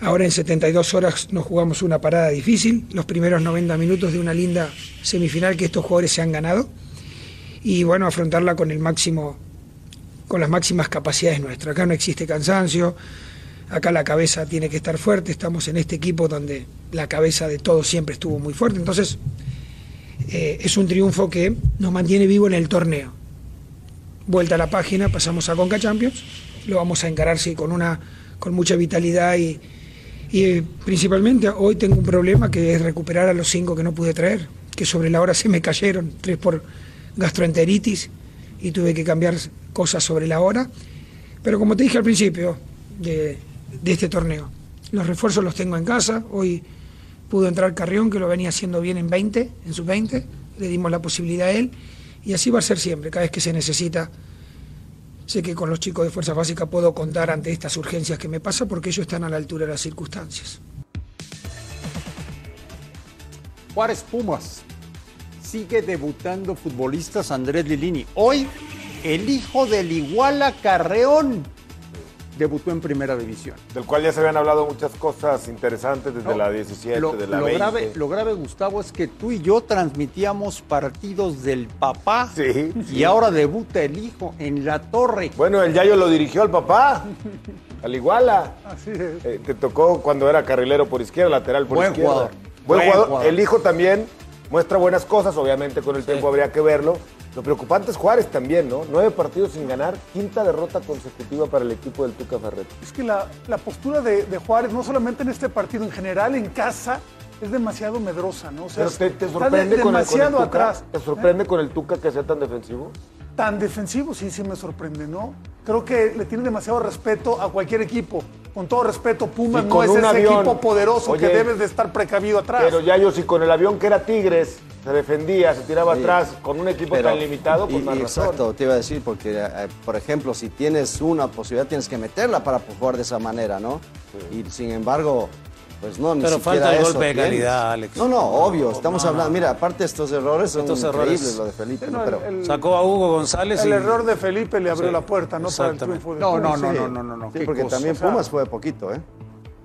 ahora en 72 horas nos jugamos una parada difícil, los primeros 90 minutos de una linda semifinal que estos jugadores se han ganado, y bueno, afrontarla con el máximo, con las máximas capacidades nuestras. Acá no existe cansancio, acá la cabeza tiene que estar fuerte, estamos en este equipo donde la cabeza de todos siempre estuvo muy fuerte, entonces eh, es un triunfo que nos mantiene vivo en el torneo. Vuelta a la página, pasamos a Conca Champions, lo vamos a encarar con, una, con mucha vitalidad y, y, eh, principalmente hoy tengo un problema que es recuperar a los cinco que no pude traer, que sobre la hora se me cayeron, tres por gastroenteritis y tuve que cambiar cosas sobre la hora. Pero como te dije al principio de, de este torneo, los refuerzos los tengo en casa. Hoy pudo entrar Carrión, que lo venía haciendo bien en 20, en sus 20. Le dimos la posibilidad a él. Y así va a ser siempre, cada vez que se necesita. Sé que con los chicos de Fuerza Básica puedo contar ante estas urgencias que me pasa porque ellos están a la altura de las circunstancias. Juárez Pumas. Sigue debutando futbolistas Andrés Lilini. Hoy, el hijo del Iguala Carreón debutó en primera división. Del cual ya se habían hablado muchas cosas interesantes desde No, la 17, lo, de la lo 20. grave, lo grave, Gustavo, es que tú y yo transmitíamos partidos del papá y ahora debuta el hijo en la torre. Bueno, el Yayo lo dirigió al papá, al Iguala. Así es. Eh, te tocó cuando era carrilero por izquierda, lateral por Buen izquierda. jugador. Buen, Buen jugador. jugador. El hijo también muestra buenas cosas, obviamente con el tiempo habría que verlo. Lo preocupante es Juárez también, ¿no? Nueve partidos sin ganar, quinta derrota consecutiva para el equipo del Tuca Ferretti. Es que la, la postura de, de Juárez, no solamente en este partido, en general en casa, es demasiado medrosa, ¿no? O sea, Pero te, te está sorprende de- con, el, con el demasiado Tuca. atrás. ¿Te sorprende con el Tuca que sea tan defensivo? Tan defensivo sí, sí me sorprende, ¿no? Creo que le tienen demasiado respeto a cualquier equipo. Con todo respeto, Pumas no es un ese avión. equipo poderoso que debes de estar precavido atrás. Pero ya yo, si con el avión que era Tigres se defendía, se tiraba Sí. atrás, con un equipo Pero- tan limitado, pues y- más y razón. Exacto, te iba a decir, porque, eh, por ejemplo, si tienes una posibilidad, tienes que meterla para jugar de esa manera, ¿no? Y sin embargo, pues no, ni Pero siquiera falta el eso golpe de tienes. calidad, Alex. No, no, obvio, estamos no, hablando, no. mira, aparte de estos errores son Estos increíbles errores. lo de Felipe, ¿no? Pero, el- Sacó a Hugo González el y... error de Felipe le abrió Sí, la puerta, ¿no? Para el exactamente. triunfo de No, no, Pumas. no, Sí. no, no, no, no. sí, qué porque cosa. también o sea- Pumas fue poquito, ¿eh?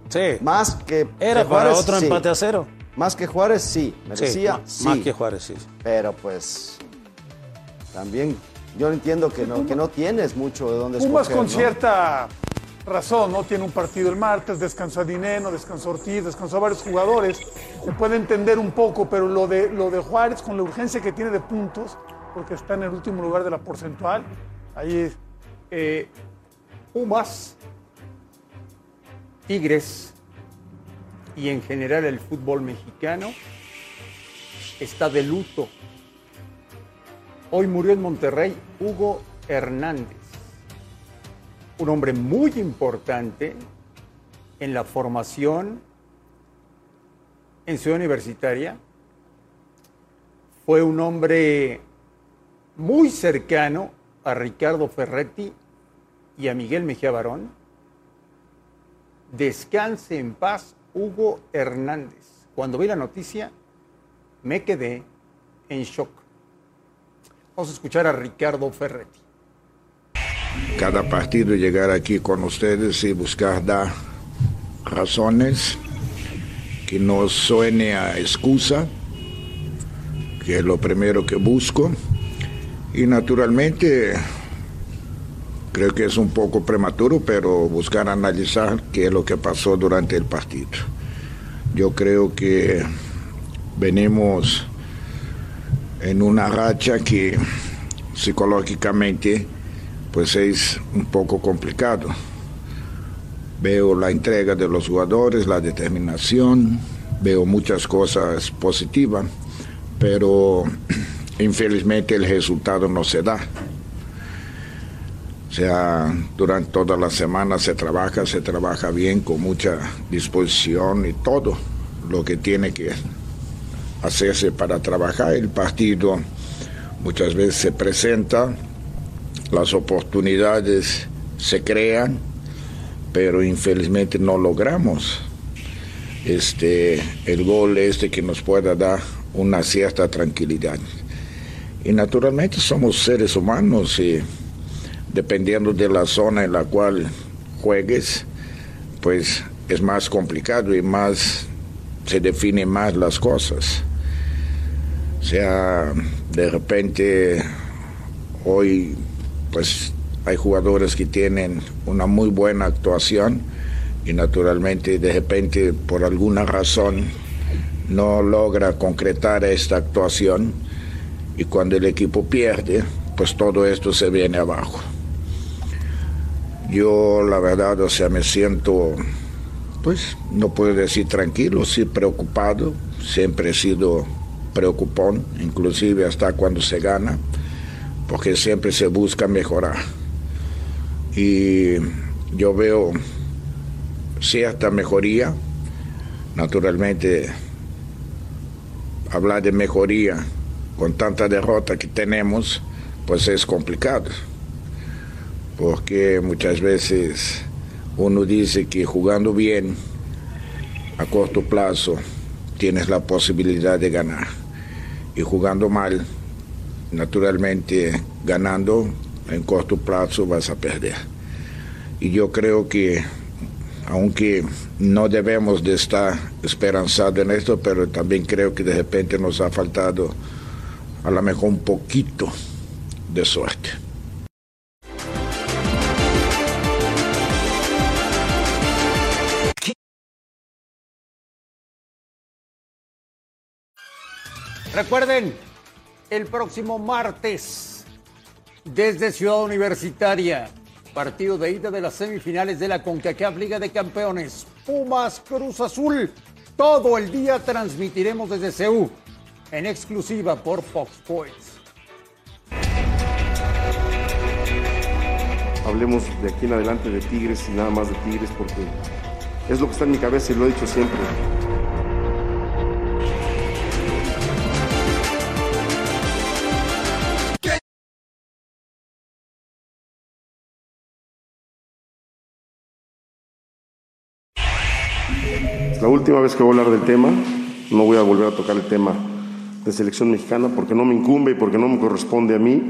Sí. Más que Era que para Juárez, otro sí. empate a cero. Más que Juárez, sí, merecía, sí, sí. Más que Juárez, sí. Pero pues también yo entiendo que no, que no tienes mucho de dónde Pumas escoger, con ¿no? cierta razón, ¿no? Tiene un partido el martes, descansó a Dineno, descansó a Ortiz, descansó a varios jugadores. Se puede entender un poco, pero lo de, lo de Juárez, con la urgencia que tiene de puntos, porque está en el último lugar de la porcentual, ahí. Eh, Pumas, Tigres y en general el fútbol mexicano está de luto. Hoy murió en Monterrey Hugo Hernández, un hombre muy importante en la formación en Ciudad Universitaria. Fue un hombre muy cercano a Ricardo Ferretti y a Miguel Mejía Barón. Descanse en paz Hugo Hernández. Cuando vi la noticia, me quedé en shock. Vamos a escuchar a Ricardo Ferretti. Cada partido llegar aquí con ustedes y buscar dar razones que no suene a excusa, que es lo primero que busco. Y naturalmente creo que es un poco prematuro, pero buscar analizar qué es lo que pasó durante el partido. Yo creo que venimos en una racha que psicológicamente pues es un poco complicado. Veo la entrega de los jugadores, la determinación, veo muchas cosas positivas, pero [CLEARS THROAT] infelizmente el resultado no se da. O sea, durante toda la semana se trabaja, se trabaja bien, con mucha disposición y todo lo que tiene que hacerse para trabajar. El partido muchas veces se presenta, las oportunidades se crean, pero infelizmente no logramos este, el gol este que nos pueda dar una cierta tranquilidad. Y naturalmente somos seres humanos y dependiendo de la zona en la cual juegues, pues es más complicado y más se definen más las cosas. O sea, de repente hoy pues hay jugadores que tienen una muy buena actuación y naturalmente de repente por alguna razón no logra concretar esta actuación y cuando el equipo pierde, pues todo esto se viene abajo. Yo la verdad, o sea, me siento, pues no puedo decir tranquilo, sí preocupado, siempre he sido preocupón, inclusive hasta cuando se gana, porque siempre se busca mejorar. Y yo veo cierta mejoría, naturalmente hablar de mejoría con tanta derrota que tenemos, pues es complicado, porque muchas veces uno dice que jugando bien a corto plazo tienes la posibilidad de ganar y jugando mal, naturalmente ganando en corto plazo vas a perder. Y yo creo que aunque no debemos de estar esperanzados en esto, pero también creo que de repente nos ha faltado a lo mejor un poquito de suerte. Recuerden, el próximo martes, desde Ciudad Universitaria, partido de ida de las semifinales de la CONCACAF Liga de Campeones, Pumas Cruz Azul. Todo el día transmitiremos desde CEU, en exclusiva por Fox Sports. hablemos de aquí en adelante de Tigres y nada más de Tigres porque es lo que está en mi cabeza y lo he dicho siempre. Es la última vez que voy a hablar del tema, no voy a volver a tocar el tema de selección mexicana porque no me incumbe y porque no me corresponde a mí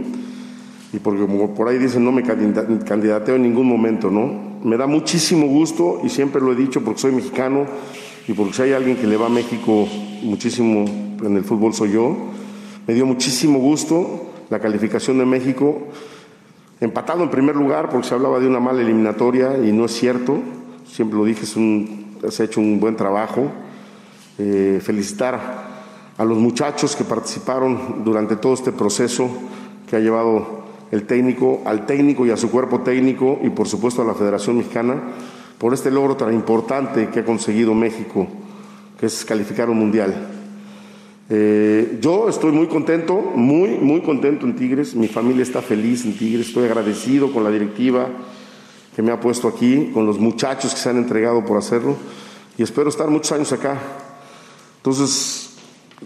y porque como por ahí dicen no me candidateo en ningún momento, ¿no? Me da muchísimo gusto y siempre lo he dicho porque soy mexicano y porque si hay alguien que le va a México muchísimo en el fútbol soy yo. Me dio muchísimo gusto la calificación de México, empatado en primer lugar porque se hablaba de una mala eliminatoria y no es cierto, siempre lo dije, es un, se ha hecho un buen trabajo. Eh, felicitar a los muchachos que participaron durante todo este proceso que ha llevado el técnico, al técnico y a su cuerpo técnico y por supuesto a la Federación Mexicana por este logro tan importante que ha conseguido México, que es calificar un mundial. Eh, yo estoy muy contento, muy, muy contento en Tigres, mi familia está feliz en Tigres, estoy agradecido con la directiva que me ha puesto aquí, con los muchachos que se han entregado por hacerlo y espero estar muchos años acá. Entonces,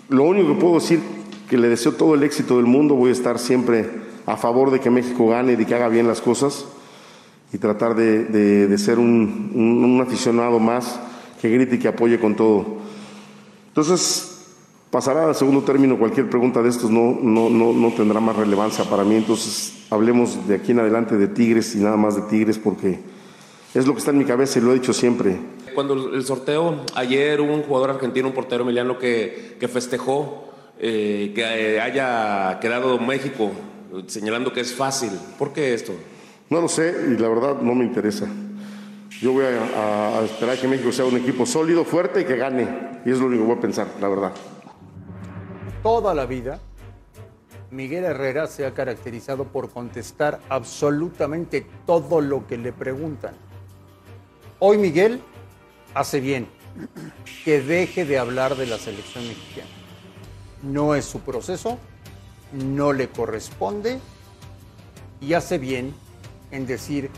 lo único que puedo decir que le deseo todo el éxito del mundo, voy a estar siempre a favor de que México gane y de que haga bien las cosas y tratar de, ser un, aficionado más que grite y que apoye con todo. Entonces, pasará al segundo término cualquier pregunta de estos, no, no, no, no tendrá más relevancia para mí, entonces hablemos de aquí en adelante de Tigres y nada más de Tigres porque es lo que está en mi cabeza y lo he dicho siempre. Cuando el sorteo, ayer hubo un jugador argentino, un portero Emiliano, que, que festejó eh, que eh, haya quedado México, señalando que es fácil. ¿Por qué esto? No lo sé y la verdad no me interesa. Yo voy a, a esperar que México sea un equipo sólido, fuerte y que gane. Y es lo único que voy a pensar, la verdad. Toda la vida, Miguel Herrera se ha caracterizado por contestar absolutamente todo lo que le preguntan. Hoy Miguel hace bien que deje de hablar de la selección mexicana. No es su proceso, no le corresponde y hace bien en decir,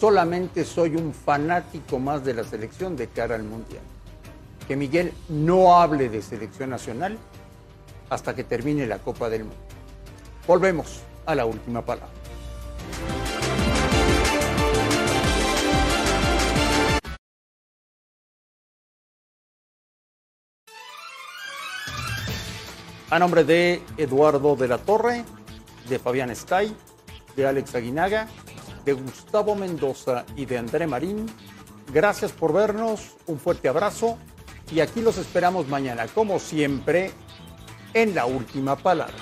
solamente soy un fanático más de la selección de cara al Mundial. Que Miguel no hable de selección nacional hasta que termine la Copa del Mundo. Volvemos a la última palabra. A nombre de Eduardo de la Torre, de Fabián Stay, de Alex Aguinaga, de Gustavo Mendoza y de André Marín, gracias por vernos, un fuerte abrazo y aquí los esperamos mañana, como siempre, en la última palabra.